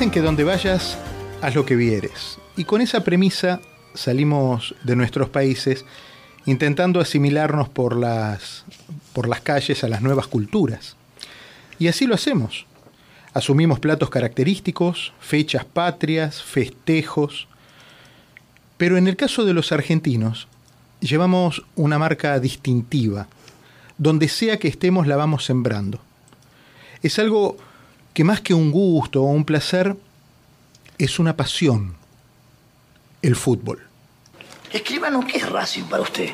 Dicen que donde vayas, haz lo que vieres. Y con esa premisa salimos de nuestros países intentando asimilarnos por las, por las calles a las nuevas culturas. Y así lo hacemos. Asumimos platos característicos, fechas patrias, festejos. Pero en el caso de los argentinos, llevamos una marca distintiva. Donde sea que estemos la vamos sembrando. Es algo que más que un gusto o un placer, es una pasión. El fútbol. Escríbanos, ¿qué es Racing para usted?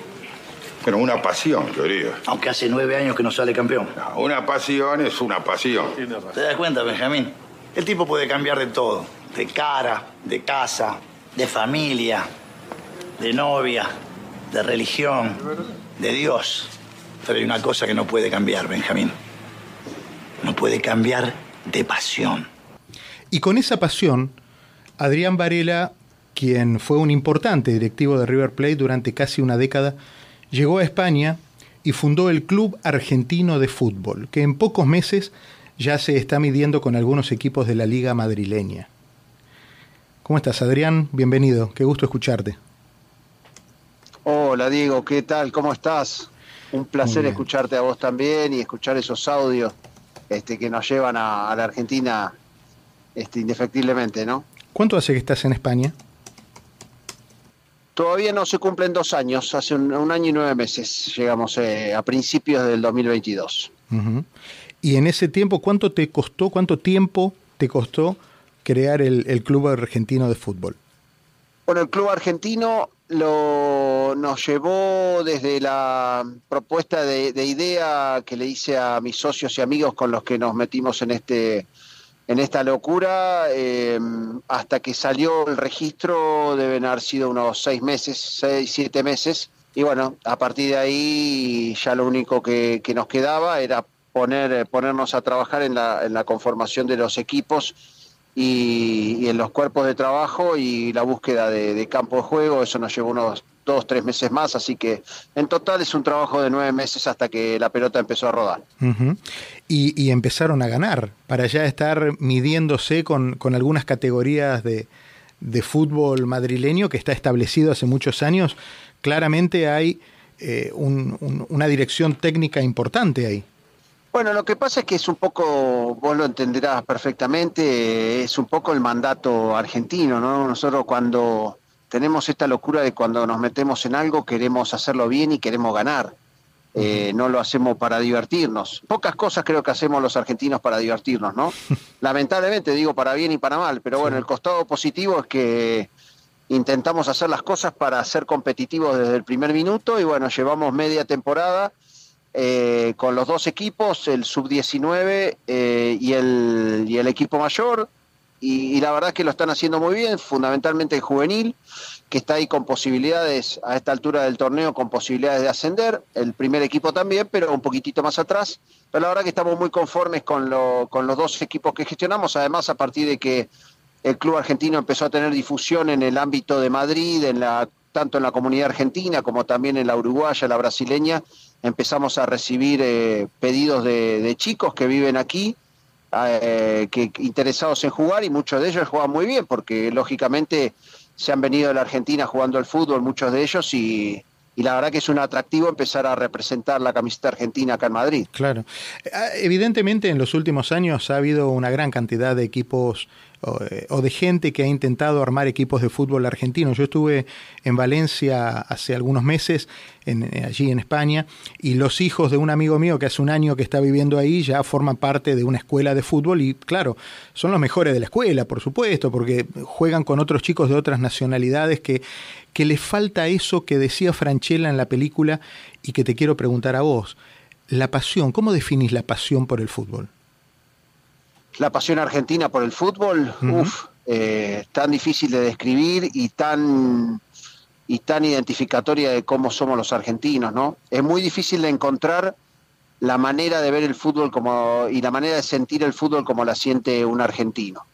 Pero una pasión, querido. Aunque hace nueve años que no sale campeón. No, una pasión es una pasión. ¿Te das cuenta, Benjamín? El tipo puede cambiar de todo. De cara, de casa, de familia, de novia, de religión, de Dios. Pero hay una cosa que no puede cambiar, Benjamín. No puede cambiar de pasión. Y con esa pasión, Adrián Varela, quien fue un importante directivo de River Plate durante casi una década, llegó a España y fundó el Club Argentino de Fútbol, que en pocos meses ya se está midiendo con algunos equipos de la Liga Madrileña. ¿Cómo estás, Adrián? Bienvenido, qué gusto escucharte. Hola, Diego, ¿qué tal? ¿Cómo estás? Un placer escucharte a vos también y escuchar esos audios este, que nos llevan a, la Argentina este, indefectiblemente, ¿no? ¿Cuánto hace que estás en España? Todavía no se cumplen dos años, hace un, año y nueve meses llegamos eh, a principios del 2022. Y en ese tiempo, ¿cuánto te costó, cuánto tiempo te costó crear el, Club Argentino de Fútbol? Bueno, el Club Argentino lo, nos llevó desde la propuesta de, de, idea que le hice a mis socios y amigos con los que nos metimos en este en esta locura eh, hasta que salió el registro deben haber sido unos seis meses, seis, siete meses. Y bueno, a partir de ahí ya lo único que, nos quedaba era poner, ponernos a trabajar en la, en la conformación de los equipos y, en los cuerpos de trabajo y la búsqueda de, de campo de juego. Eso nos llevó unos dos, tres meses más, así que en total es un trabajo de nueve meses hasta que la pelota empezó a rodar. y, empezaron a ganar, para ya estar midiéndose con, algunas categorías de, fútbol madrileño que está establecido hace muchos años, claramente hay eh, una dirección técnica importante ahí. Bueno, lo que pasa es que es un poco, vos lo entenderás perfectamente, es un poco el mandato argentino, ¿no? Nosotros cuando tenemos esta locura de cuando nos metemos en algo queremos hacerlo bien y queremos ganar. Eh, no lo hacemos para divertirnos. Pocas cosas creo que hacemos los argentinos para divertirnos, ¿no? Lamentablemente digo para bien y para mal, pero bueno, el costado positivo es que intentamos hacer las cosas para ser competitivos desde el primer minuto y bueno, llevamos media temporada eh, con los dos equipos, el sub-19 eh, y, el, y el equipo mayor, y, la verdad que lo están haciendo muy bien, fundamentalmente el juvenil, que está ahí con posibilidades a esta altura del torneo, con posibilidades de ascender, el primer equipo también, pero un poquitito más atrás. Pero la verdad que estamos muy conformes con, lo, con los dos equipos que gestionamos, además a partir de que el club argentino empezó a tener difusión en el ámbito de Madrid, en la, tanto en la comunidad argentina como también en la uruguaya, la brasileña, empezamos a recibir eh, pedidos de chicos que viven aquí eh, que interesados en jugar y muchos de ellos juegan muy bien porque lógicamente se han venido de la Argentina jugando al fútbol, muchos de ellos, y, y la verdad que es un atractivo empezar a representar la camiseta argentina acá en Madrid. Claro. Ah, evidentemente en los últimos años ha habido una gran cantidad de equipos o, de gente que ha intentado armar equipos de fútbol argentino. Yo estuve en Valencia hace algunos meses, eh, allí en España, y los hijos de un amigo mío que hace un año que está viviendo ahí ya forman parte de una escuela de fútbol y claro, son los mejores de la escuela, por supuesto, porque juegan con otros chicos de otras nacionalidades que, que les falta eso que decía Franchella en la película y que te quiero preguntar a vos. La pasión, ¿cómo definís la pasión por el fútbol? La pasión argentina por el fútbol, eh, tan difícil de describir y tan, y tan identificatoria de cómo somos los argentinos, ¿no? Es muy difícil de encontrar la manera de ver el fútbol como, y la manera de sentir el fútbol como la siente un argentino.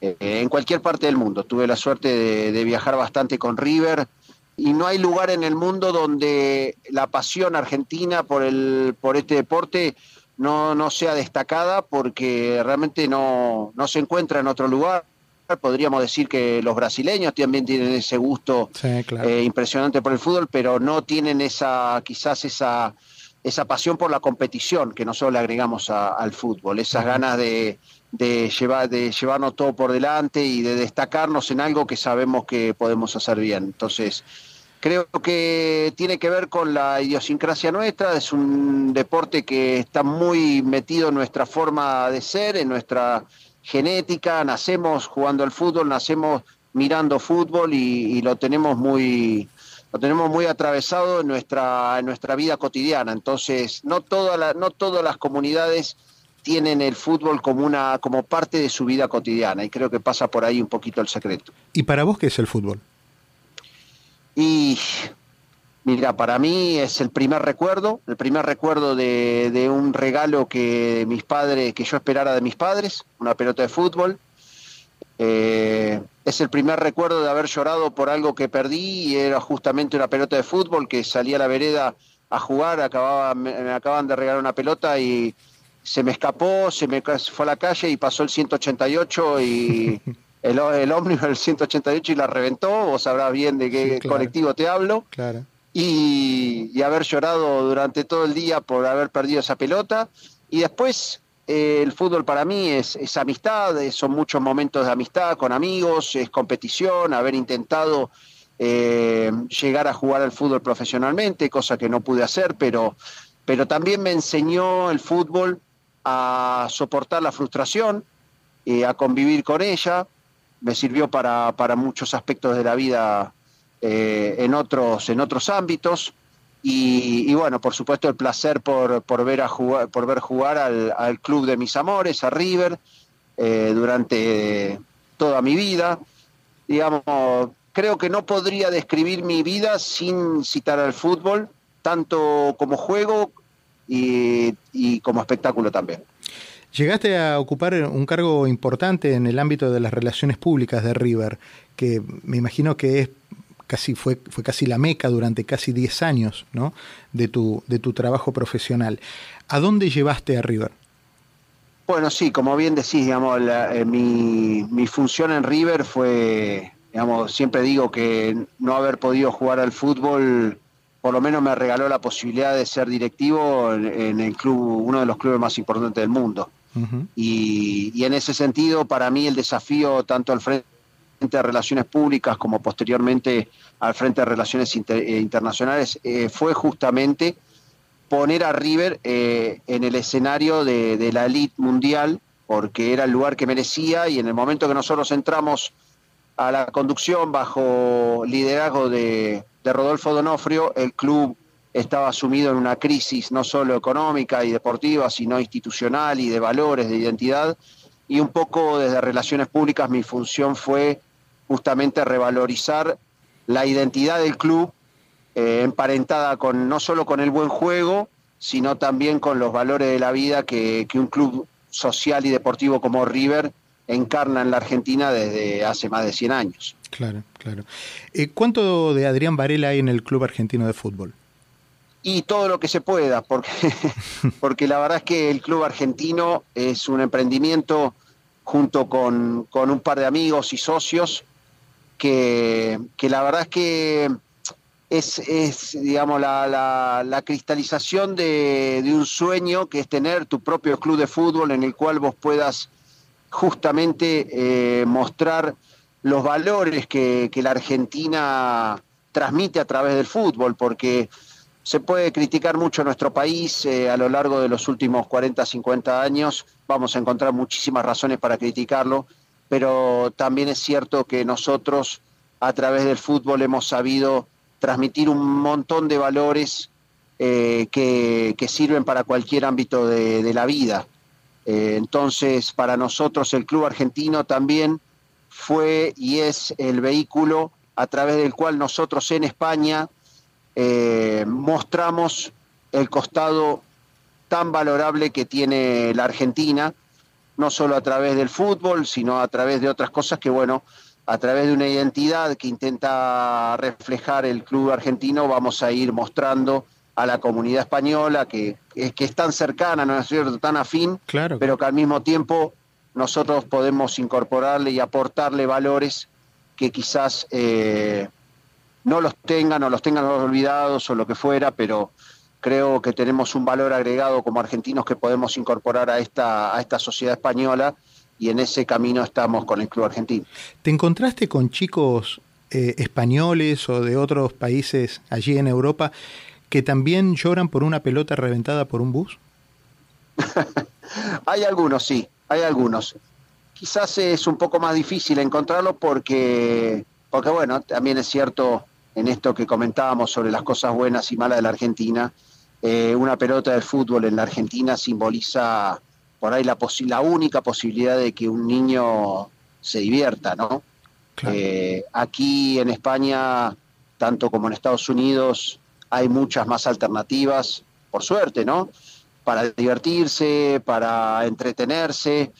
Eh, en cualquier parte del mundo. Tuve la suerte de, de viajar bastante con River y no hay lugar en el mundo donde la pasión argentina por, el, por este deporte no, no sea destacada porque realmente no, no se encuentra en otro lugar. podríamos decir que los brasileños también tienen ese gusto eh, impresionante por el fútbol, pero no tienen esa, quizás esa, esa pasión por la competición que nosotros le agregamos al fútbol, esas ganas de, de, llevar, de llevarnos todo por delante y de destacarnos en algo que sabemos que podemos hacer bien. Entonces, creo que tiene que ver con la idiosincrasia nuestra, es un deporte que está muy metido en nuestra forma de ser, en nuestra genética, nacemos jugando al fútbol, nacemos mirando fútbol y, lo tenemos muy lo tenemos muy atravesado en nuestra en nuestra vida cotidiana. Entonces, no toda no todas las comunidades tienen el fútbol como una como parte de su vida cotidiana y creo que pasa por ahí un poquito el secreto. ¿Y para vos qué es el fútbol? Y mira, para mí es el primer recuerdo, el primer recuerdo de, un regalo que mis padres, que yo esperara de mis padres, una pelota de fútbol. Eh, es el primer recuerdo de haber llorado por algo que perdí y era justamente una pelota de fútbol que salí a la vereda a jugar, acababa, me acaban de regalar una pelota y se me escapó, se me fue a la calle y pasó el 188 y el, el ómnibus del 188 y la reventó, vos sabrás bien de qué colectivo te hablo. Claro. Y, haber llorado durante todo el día por haber perdido esa pelota. Y después eh, el fútbol para mí es, es amistad, son muchos momentos de amistad con amigos, es competición, haber intentado eh, llegar a jugar al fútbol profesionalmente, cosa que no pude hacer, pero, pero también me enseñó el fútbol a soportar la frustración, y a convivir con ella. Me sirvió para, para muchos aspectos de la vida eh, en, otros, en otros ámbitos. Y, bueno, por supuesto el placer por, por ver, a jugar, por ver jugar al, club de mis amores, a River, eh, durante toda mi vida. Digamos, creo que no podría describir mi vida sin citar al fútbol, tanto como juego y, como espectáculo también. Llegaste a ocupar un cargo importante en el ámbito de las relaciones públicas de River, que me imagino que es casi fue, fue casi la meca durante casi 10 años ¿no? de, tu, de tu trabajo profesional. ¿A dónde llevaste a River? Bueno, sí, como bien decís, digamos, eh, mi, mi, función en River fue, digamos, siempre digo que no haber podido jugar al fútbol por lo menos me regaló la posibilidad de ser directivo en, el club, uno de los clubes más importantes del mundo. Y, en ese sentido, para mí el desafío, tanto al frente de Relaciones Públicas como posteriormente al frente de Relaciones eh, Internacionales, eh, fue justamente poner a River eh, en el escenario de, la elite mundial, porque era el lugar que merecía y en el momento que nosotros entramos a la conducción bajo liderazgo de, de Rodolfo Donofrio, el club estaba sumido en una crisis no solo económica y deportiva, sino institucional y de valores, de identidad. Y un poco desde Relaciones Públicas mi función fue justamente revalorizar la identidad del club, eh, emparentada con no solo con el buen juego, sino también con los valores de la vida que, un club social y deportivo como River encarna en la Argentina desde hace más de 100 años. Claro, claro. Eh, ¿Cuánto de Adrián Varela hay en el Club Argentino de Fútbol? Y todo lo que se pueda, porque, porque la verdad es que el Club Argentino es un emprendimiento junto con, un par de amigos y socios que, la verdad es que es, digamos, la, cristalización de, un sueño que es tener tu propio club de fútbol en el cual vos puedas justamente eh, mostrar los valores que, la Argentina transmite a través del fútbol, porque se puede criticar mucho nuestro país eh, a lo largo de los últimos 40, 50 años, vamos a encontrar muchísimas razones para criticarlo, pero también es cierto que nosotros a través del fútbol hemos sabido transmitir un montón de valores eh, que, sirven para cualquier ámbito de, la vida. Eh, entonces, para nosotros el club argentino también fue y es el vehículo a través del cual nosotros en España eh, mostramos el costado tan valorable que tiene la Argentina, no solo a través del fútbol, sino a través de otras cosas que, bueno, a través de una identidad que intenta reflejar el club argentino, vamos a ir mostrando a la comunidad española que, que es tan cercana, no es cierto, tan afín, claro. pero que al mismo tiempo nosotros podemos incorporarle y aportarle valores que quizás eh, no los tengan o los tengan olvidados o lo que fuera, pero creo que tenemos un valor agregado como argentinos que podemos incorporar a esta, a esta sociedad española y en ese camino estamos con el Club Argentino. ¿Te encontraste con chicos eh, españoles o de otros países allí en Europa que también lloran por una pelota reventada por un bus? hay algunos, sí, hay algunos. Quizás es un poco más difícil encontrarlo porque, porque bueno, también es cierto en esto que comentábamos sobre las cosas buenas y malas de la Argentina, eh, una pelota de fútbol en la Argentina simboliza por ahí la, la única posibilidad de que un niño se divierta, ¿no? Eh, aquí en España, tanto como en Estados Unidos, hay muchas más alternativas, por suerte, ¿no? Para divertirse, para entretenerse,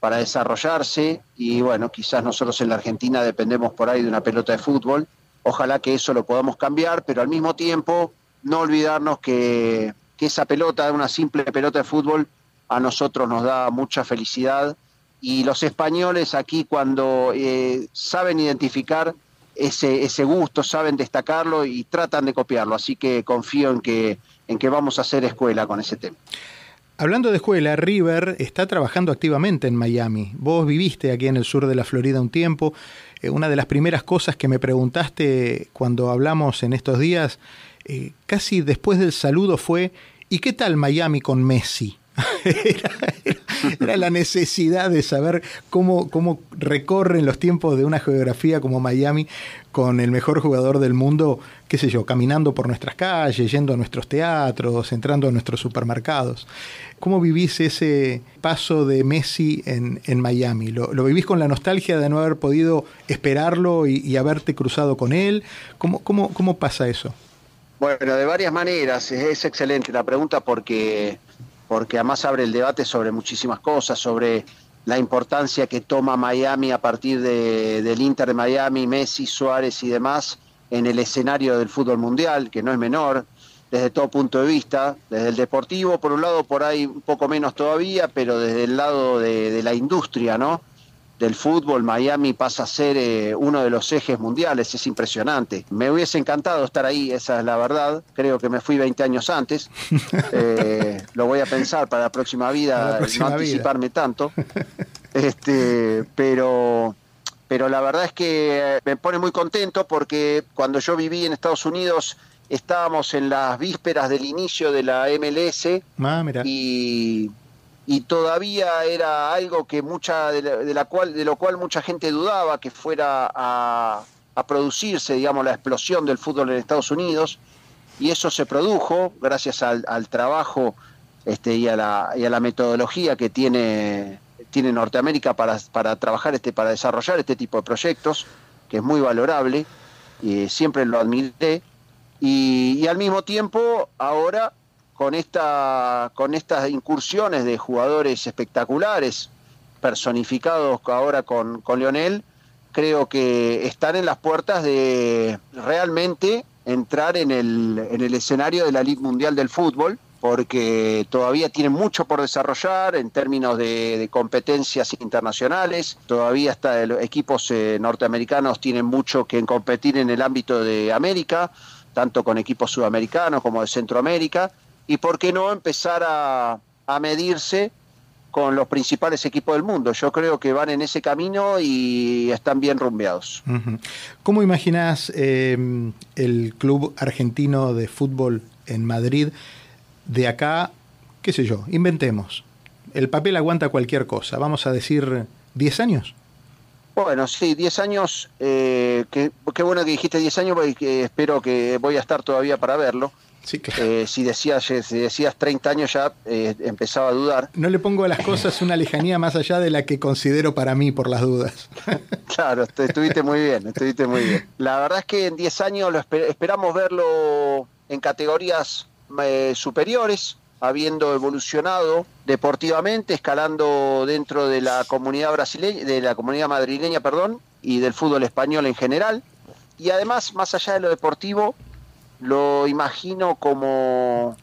para desarrollarse y bueno, quizás nosotros en la Argentina dependemos por ahí de una pelota de fútbol Ojalá que eso lo podamos cambiar, pero al mismo tiempo no olvidarnos que, esa pelota, una simple pelota de fútbol, a nosotros nos da mucha felicidad y los españoles aquí cuando eh, saben identificar ese, ese gusto, saben destacarlo y tratan de copiarlo. Así que confío en que, en que vamos a hacer escuela con ese tema. Hablando de escuela, River está trabajando activamente en Miami. Vos viviste aquí en el sur de la Florida un tiempo. Eh, una de las primeras cosas que me preguntaste cuando hablamos en estos días, eh, casi después del saludo fue, ¿y qué tal Miami con Messi? era, la necesidad de saber cómo, cómo recorren los tiempos de una geografía como Miami con el mejor jugador del mundo, qué sé yo, caminando por nuestras calles, yendo a nuestros teatros, entrando a nuestros supermercados. ¿Cómo vivís ese paso de Messi en, Miami? ¿Lo, vivís con la nostalgia de no haber podido esperarlo y, haberte cruzado con él? ¿Cómo, cómo, cómo pasa eso? Bueno, de varias maneras. Es excelente la pregunta porque porque además abre el debate sobre muchísimas cosas, sobre la importancia que toma Miami a partir del Inter de Miami, Messi, Suárez y demás en el escenario del fútbol mundial, que no es menor, desde todo punto de vista, desde el deportivo, por un lado, por ahí un poco menos todavía, pero desde el lado de, de la industria, ¿no? Del fútbol, Miami pasa a ser eh, uno de los ejes mundiales, es impresionante. Me hubiese encantado estar ahí, esa es la verdad. Creo que me fui 20 años antes. Eh, lo voy a pensar para la próxima vida, no anticiparme tanto. Este, pero, pero la verdad es que me pone muy contento porque cuando yo viví en Estados Unidos estábamos en las vísperas del inicio de la MLS ah, y y todavía era algo que mucha de la, cual de lo cual mucha gente dudaba que fuera a, producirse digamos la explosión del fútbol en Estados Unidos y eso se produjo gracias al, trabajo este, y, a la, y a la metodología que tiene tiene Norteamérica para, para trabajar este para desarrollar este tipo de proyectos que es muy valorable y siempre lo admiré y, y al mismo tiempo ahora con, esta, con estas incursiones de jugadores espectaculares, personificados ahora con, con Leonel, creo que están en las puertas de realmente entrar en el, en el escenario de la Liga Mundial del Fútbol, porque todavía tienen mucho por desarrollar en términos de, competencias internacionales, todavía está, los equipos eh, norteamericanos tienen mucho que competir en el ámbito de América, tanto con equipos sudamericanos como de Centroamérica, y por qué no empezar a, medirse con los principales equipos del mundo. Yo creo que van en ese camino y están bien rumbeados. ¿Cómo imaginas eh, el club argentino de fútbol en Madrid de acá, qué sé yo, inventemos? El papel aguanta cualquier cosa, vamos a decir 10 años. Bueno, sí, 10 años, eh, qué, bueno que dijiste 10 años, porque espero que voy a estar todavía para verlo. Eh, si, decías, si decías 30 años ya eh, empezaba a dudar. No le pongo a las cosas una lejanía más allá de la que considero para mí por las dudas. claro, estuviste muy bien, estuviste muy bien. La verdad es que en 10 años lo esperamos verlo en categorías eh, superiores, habiendo evolucionado deportivamente, escalando dentro de la comunidad brasileña, de la comunidad madrileña, perdón, y del fútbol español en general. Y además, más allá de lo deportivo, lo imagino como,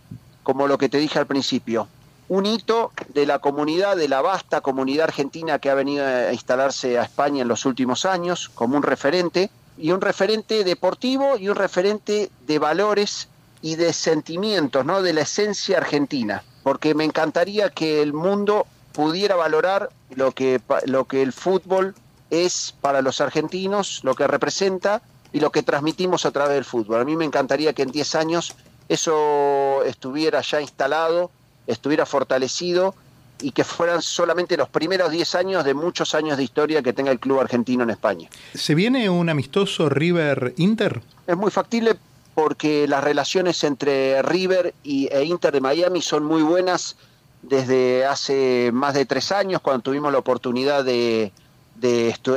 como lo que te dije al principio, un hito de la comunidad, de la vasta comunidad argentina que ha venido a instalarse a España en los últimos años, como un referente, y un referente deportivo y un referente de valores y de sentimientos, ¿no? de la esencia argentina, porque me encantaría que el mundo pudiera valorar lo que, lo que el fútbol es para los argentinos, lo que representa y lo que transmitimos a través del fútbol. A mí me encantaría que en 10 años eso estuviera ya instalado estuviera fortalecido y que fueran solamente los primeros 10 años de muchos años de historia que tenga el club argentino en España. ¿Se viene un amistoso River Inter? Es muy factible porque las relaciones entre River y, e Inter de Miami son muy buenas desde hace más de tres años, cuando tuvimos la oportunidad de,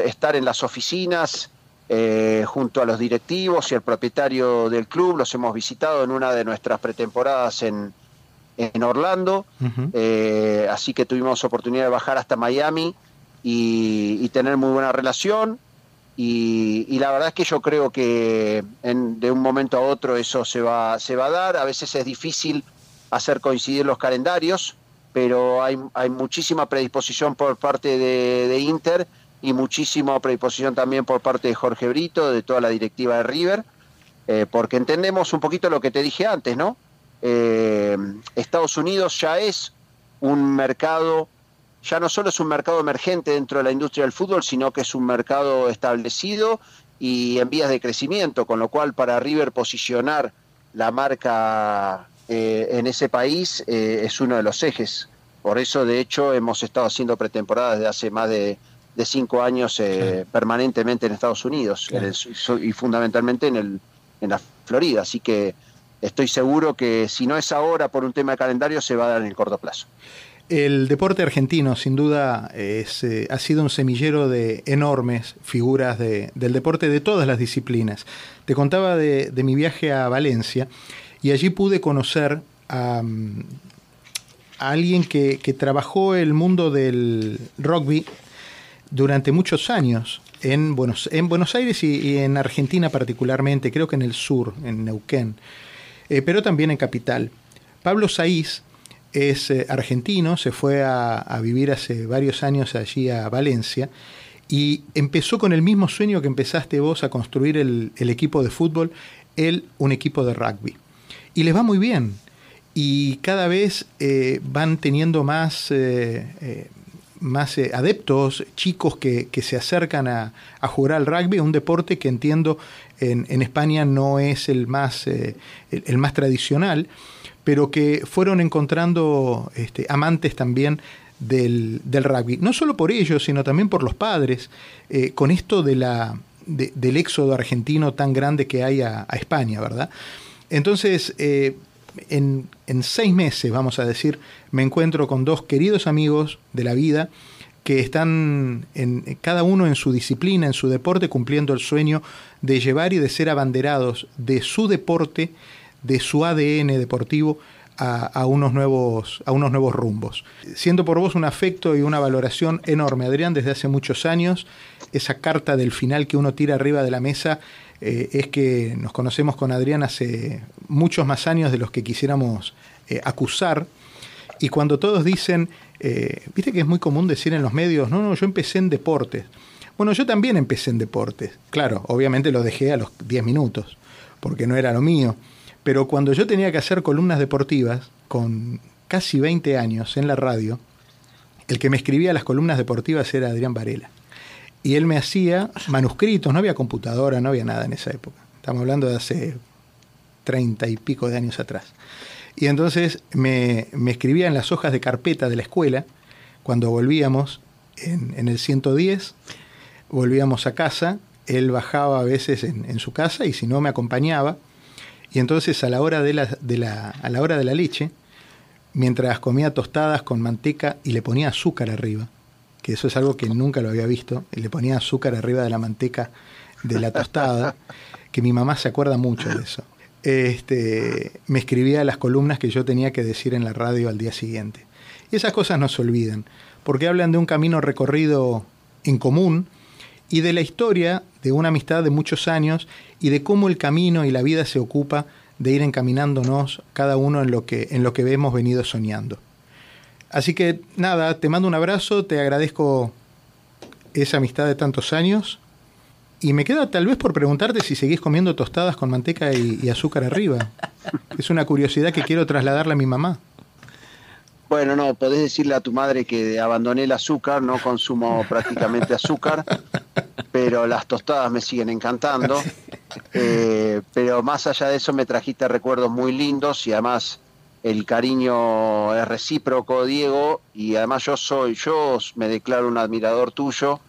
estar en las oficinas eh, junto a los directivos y el propietario del club. Los hemos visitado en una de nuestras pretemporadas en, en Orlando, eh, así que tuvimos oportunidad de bajar hasta Miami y, tener muy buena relación. Y, la verdad es que yo creo que de un momento a otro eso se va, se va a dar. A veces es difícil hacer coincidir los calendarios, pero hay, hay muchísima predisposición por parte de, Inter y muchísima predisposición también por parte de Jorge Brito, de toda la directiva de River, eh, porque entendemos un poquito lo que te dije antes, ¿no? Eh, Estados Unidos ya es un mercado, ya no solo es un mercado emergente dentro de la industria del fútbol, sino que es un mercado establecido y en vías de crecimiento, con lo cual para River posicionar la marca eh, en ese país es uno de los ejes. Por eso, de hecho, hemos estado haciendo pretemporadas desde hace más de, cinco años permanentemente en Estados Unidos y fundamentalmente en, el, en la Florida. Así que estoy seguro que si no es ahora por un tema de calendario, se va a dar en el corto plazo. El deporte argentino, sin duda, eh, ha sido un semillero de enormes figuras del deporte de todas las disciplinas. Te contaba de, mi viaje a Valencia y allí pude conocer a, alguien que, trabajó el mundo del rugby durante muchos años en Buenos, en Buenos Aires y en Argentina particularmente, creo que en el sur, en Neuquén. Eh, pero también en Capital. Pablo Saiz es eh, argentino, se fue a, vivir hace varios años allí a Valencia y empezó con el mismo sueño que empezaste vos a construir el, equipo de fútbol, él un equipo de rugby. Y les va muy bien. Y cada vez eh, van teniendo más, más adeptos, chicos que, se acercan a, jugar al rugby, un deporte que entiendo en, España no es el más, eh, el, más tradicional, pero que fueron encontrando este, amantes también del, rugby. No solo por ellos, sino también por los padres, eh, con esto de la, del éxodo argentino tan grande que hay a, España, ¿verdad? Entonces, eh, en, en, seis meses, vamos a decir, me encuentro con dos queridos amigos de la vida que están en, cada uno en su disciplina, en su deporte, cumpliendo el sueño de llevar y de ser abanderados de su deporte, de su ADN deportivo, a, unos nuevos, a unos nuevos rumbos. Siento por vos un afecto y una valoración enorme, Adrián, desde hace muchos años. Esa carta del final que uno tira arriba de la mesa eh, es que nos conocemos con Adrián hace muchos más años de los que quisiéramos eh, acusar. Y cuando todos dicen, eh, viste que es muy común decir en los medios, no, no, yo empecé en deportes. Bueno, yo también empecé en deportes. Claro, obviamente lo dejé a los 10 minutos, porque no era lo mío. Pero cuando yo tenía que hacer columnas deportivas, con casi 20 años en la radio, el que me escribía las columnas deportivas era Adrián Varela. Y él me hacía manuscritos, no había computadora, no había nada en esa época. Estamos hablando de hace 30 y pico de años atrás. Y entonces me, escribía en las hojas de carpeta de la escuela, cuando volvíamos en, el 110, volvíamos a casa, él bajaba a veces en, su casa y si no me acompañaba. Y entonces a la hora de la, a la hora de la leche, mientras comía tostadas con manteca y le ponía azúcar arriba, que eso es algo que nunca lo había visto, y le ponía azúcar arriba de la manteca de la tostada, que mi mamá se acuerda mucho de eso este, me escribía las columnas que yo tenía que decir en la radio al día siguiente. Y esas cosas no se olvidan, porque hablan de un camino recorrido en común y de la historia de una amistad de muchos años y de cómo el camino y la vida se ocupa de ir encaminándonos cada uno en lo que, en lo que hemos venido soñando. Así que nada, te mando un abrazo, te agradezco esa amistad de tantos años. Y me queda tal vez por preguntarte si seguís comiendo tostadas con manteca y, azúcar arriba. Es una curiosidad que quiero trasladarle a mi mamá. Bueno, no, podés decirle a tu madre que abandoné el azúcar, no consumo prácticamente azúcar, pero las tostadas me siguen encantando. Eh, pero más allá de eso me trajiste recuerdos muy lindos y además el cariño es recíproco, Diego, y además yo soy, yo me declaro un admirador tuyo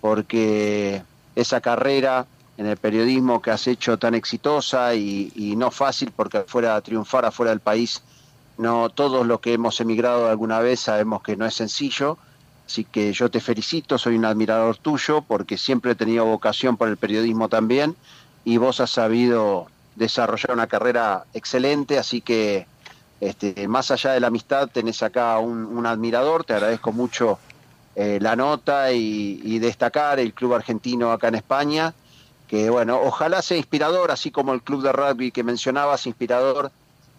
porque esa carrera en el periodismo que has hecho tan exitosa y, no fácil porque fuera triunfar afuera del país, no todos los que hemos emigrado alguna vez sabemos que no es sencillo, así que yo te felicito, soy un admirador tuyo porque siempre he tenido vocación por el periodismo también y vos has sabido desarrollar una carrera excelente, así que este, más allá de la amistad, tenés acá un, admirador, te agradezco mucho eh, la nota y, destacar el club argentino acá en España, que bueno, ojalá sea inspirador, así como el club de rugby que mencionabas, inspirador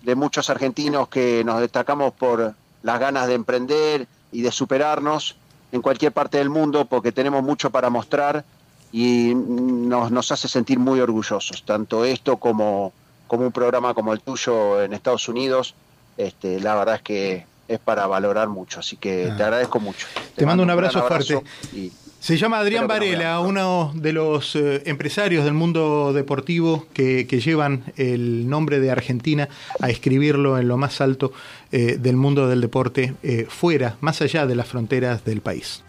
de muchos argentinos que nos destacamos por las ganas de emprender y de superarnos en cualquier parte del mundo, porque tenemos mucho para mostrar y nos, nos hace sentir muy orgullosos, tanto esto como, como un programa como el tuyo en Estados Unidos, este, la verdad es que es para valorar mucho, así que te ah. agradezco mucho. Te, mando, un abrazo, fuerte. se llama Adrián Varela, uno de los eh, empresarios del mundo deportivo que, llevan el nombre de Argentina a escribirlo en lo más alto eh, del mundo del deporte, eh, fuera, más allá de las fronteras del país.